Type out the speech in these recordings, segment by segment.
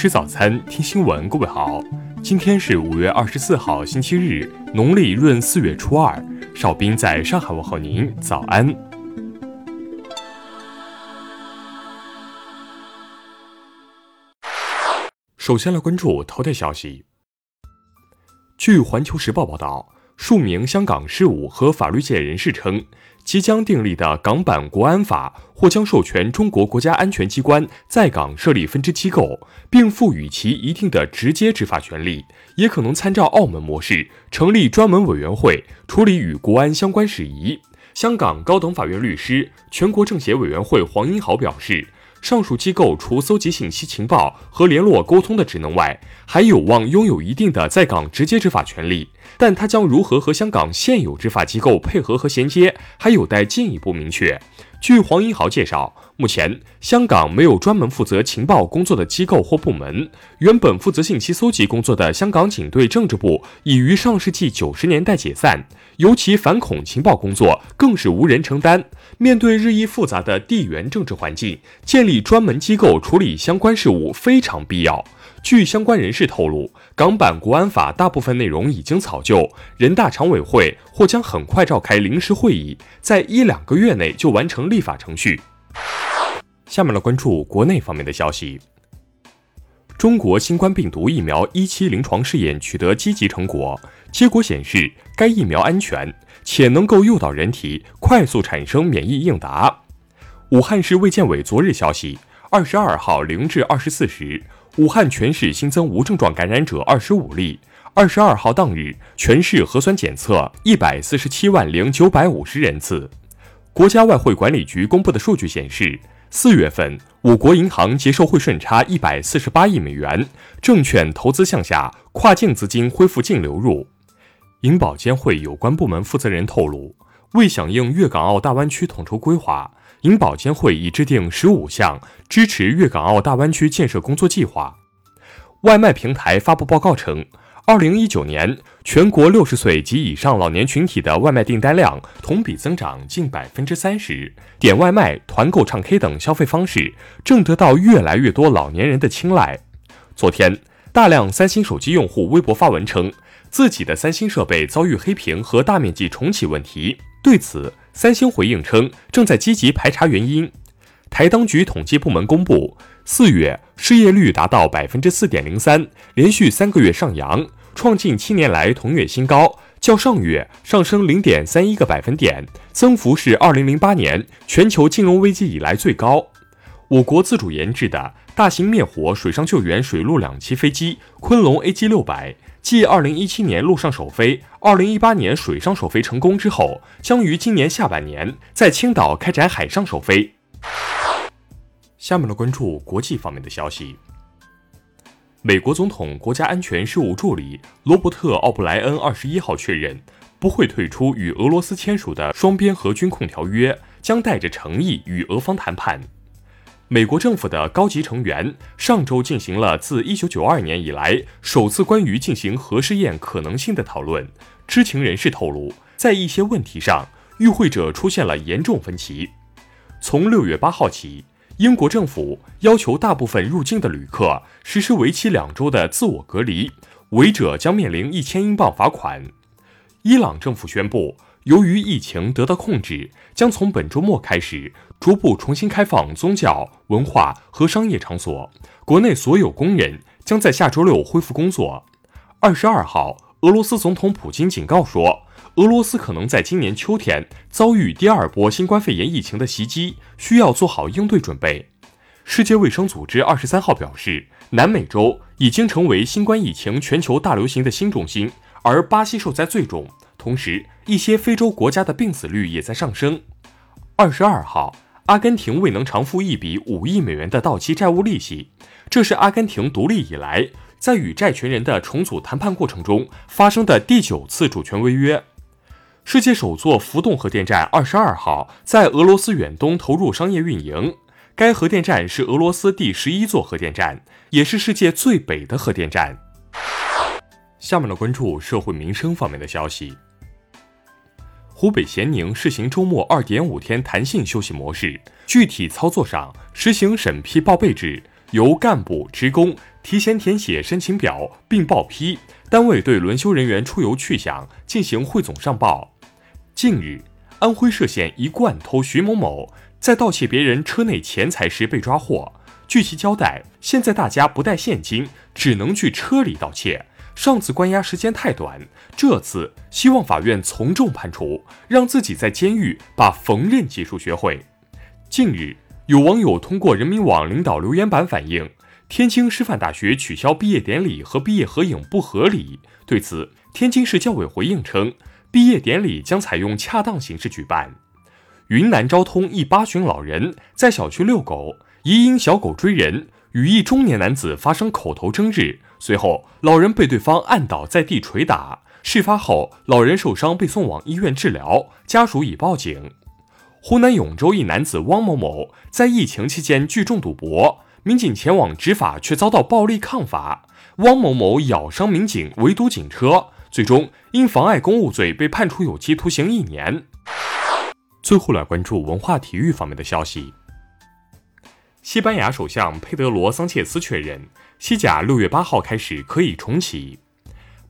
吃早餐，听新闻。各位好，今天是五月二十四号，星期日，农历闰四月初二。邵兵在上海问候您，早安。首先来关注头条消息。据《环球时报》报道，数名香港事务和法律界人士称。即将订立的港版国安法或将授权中国国家安全机关在港设立分支机构，并赋予其一定的直接执法权利，也可能参照澳门模式成立专门委员会处理与国安相关事宜。香港高等法院律师、全国政协委员会黄英豪表示。上述机构除搜集信息情报和联络沟通的职能外，还有望拥有一定的在港直接执法权利，但它将如何和香港现有执法机构配合和衔接，还有待进一步明确。据黄英豪介绍，目前香港没有专门负责情报工作的机构或部门。原本负责信息搜集工作的香港警队政治部已于上世纪九十年代解散，尤其反恐情报工作更是无人承担。面对日益复杂的地缘政治环境，建立专门机构处理相关事务非常必要。据相关人士透露，港版国安法大部分内容已经草就，人大常委会或将很快召开临时会议，在一两个月内就完成立法程序。下面来关注国内方面的消息。中国新冠病毒疫苗一期临床试验取得积极成果，结果显示该疫苗安全，且能够诱导人体快速产生免疫应答。武汉市卫健委昨日消息，二十二号零至二十四时。武汉全市新增无症状感染者二十五例。二十二号当日，全市核酸检测一百四十七万零九百五十人次。国家外汇管理局公布的数据显示，四月份我国银行结售汇顺差一百四十八亿美元，证券投资向下，跨境资金恢复净流入。银保监会有关部门负责人透露，为响应粤港澳大湾区统筹规划。银保监会已制定十五项支持粤港澳大湾区建设工作计划。外卖平台发布报告称，二零一九年全国六十岁及以上老年群体的外卖订单量同比增长近百分之三十，点外卖、团购、唱 K 等消费方式正得到越来越多老年人的青睐。昨天，大量三星手机用户微博发文称，自己的三星设备遭遇黑屏和大面积重启问题。对此，三星回应称，正在积极排查原因。台当局统计部门公布，四月失业率达到百分之四点零三，连续三个月上扬，创近七年来同月新高，较上月上升零点三一个百分点，增幅是二零零八年全球金融危机以来最高。我国自主研制的大型灭火、水上救援水陆两栖飞机“昆龙 AG 六百”。继2017年陆上首飞、2018年水上首飞成功之后，将于今年下半年在青岛开展海上首飞。下面来关注国际方面的消息。美国总统国家安全事务助理罗伯特·奥布莱恩21号确认，不会退出与俄罗斯签署的双边核军控条约，将带着诚意与俄方谈判。美国政府的高级成员上周进行了自1992年以来首次关于进行核试验可能性的讨论。知情人士透露，在一些问题上，与会者出现了严重分歧。从6月8号起，英国政府要求大部分入境的旅客实施为期两周的自我隔离，违者将面临一千英镑罚款。伊朗政府宣布。由于疫情得到控制，将从本周末开始逐步重新开放宗教、文化和商业场所。国内所有工人将在下周六恢复工作。二十二号，俄罗斯总统普京警告说，俄罗斯可能在今年秋天遭遇第二波新冠肺炎疫情的袭击，需要做好应对准备。世界卫生组织二十三号表示，南美洲已经成为新冠疫情全球大流行的新中心，而巴西受灾最重。同时，一些非洲国家的病死率也在上升。二十二号，阿根廷未能偿付一笔五亿美元的到期债务利息，这是阿根廷独立以来在与债权人的重组谈判过程中发生的第九次主权违约。世界首座浮动核电站二十二号在俄罗斯远东投入商业运营，该核电站是俄罗斯第十一座核电站，也是世界最北的核电站。下面来关注社会民生方面的消息。湖北咸宁试行周末二点五天弹性休息模式，具体操作上实行审批报备制，由干部职工提前填写申请表并报批，单位对轮休人员出游去向进行汇总上报。近日，安徽歙县一惯偷徐某某在盗窃别人车内钱财时被抓获。据其交代，现在大家不带现金，只能去车里盗窃。上次关押时间太短，这次希望法院从重判处，让自己在监狱把缝纫技术学会。近日，有网友通过人民网领导留言板反映。天津师范大学取消毕业典礼和毕业合影不合理。对此，天津市教委回应称，毕业典礼将采用恰当形式举办。云南昭通一八旬老人在小区遛狗，疑因小狗追人，与一中年男子发生口头争执，随后老人被对方按倒在地捶打。事发后，老人受伤被送往医院治疗，家属已报警。湖南永州一男子汪某某在疫情期间聚众赌博。民警前往执法，却遭到暴力抗法。汪某某咬伤民警，围堵警车，最终因妨碍公务罪被判处有期徒刑一年。最后来关注文化体育方面的消息。西班牙首相佩德罗桑切斯确认，西甲六月八号开始可以重启。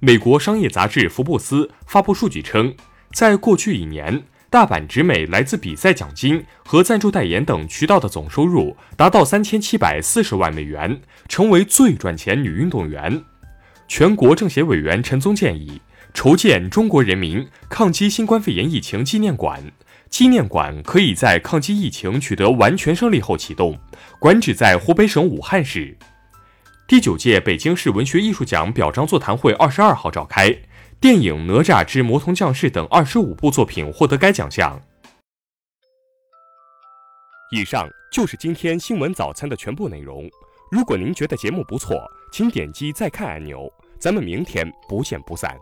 美国商业杂志福布斯发布数据称，在过去一年。大阪直美来自比赛奖金和赞助代言等渠道的总收入达到三千七百四十万美元，成为最赚钱女运动员。全国政协委员陈宗建议筹建中国人民抗击新冠肺炎疫情纪念馆，纪念馆可以在抗击疫情取得完全胜利后启动，馆址在湖北省武汉市。第九届北京市文学艺术奖表彰座谈会二十二号召开。电影《哪吒之魔童降世》等二十五部作品获得该奖项。以上就是今天新闻早餐的全部内容。如果您觉得节目不错，请点击再看按钮。咱们明天不见不散。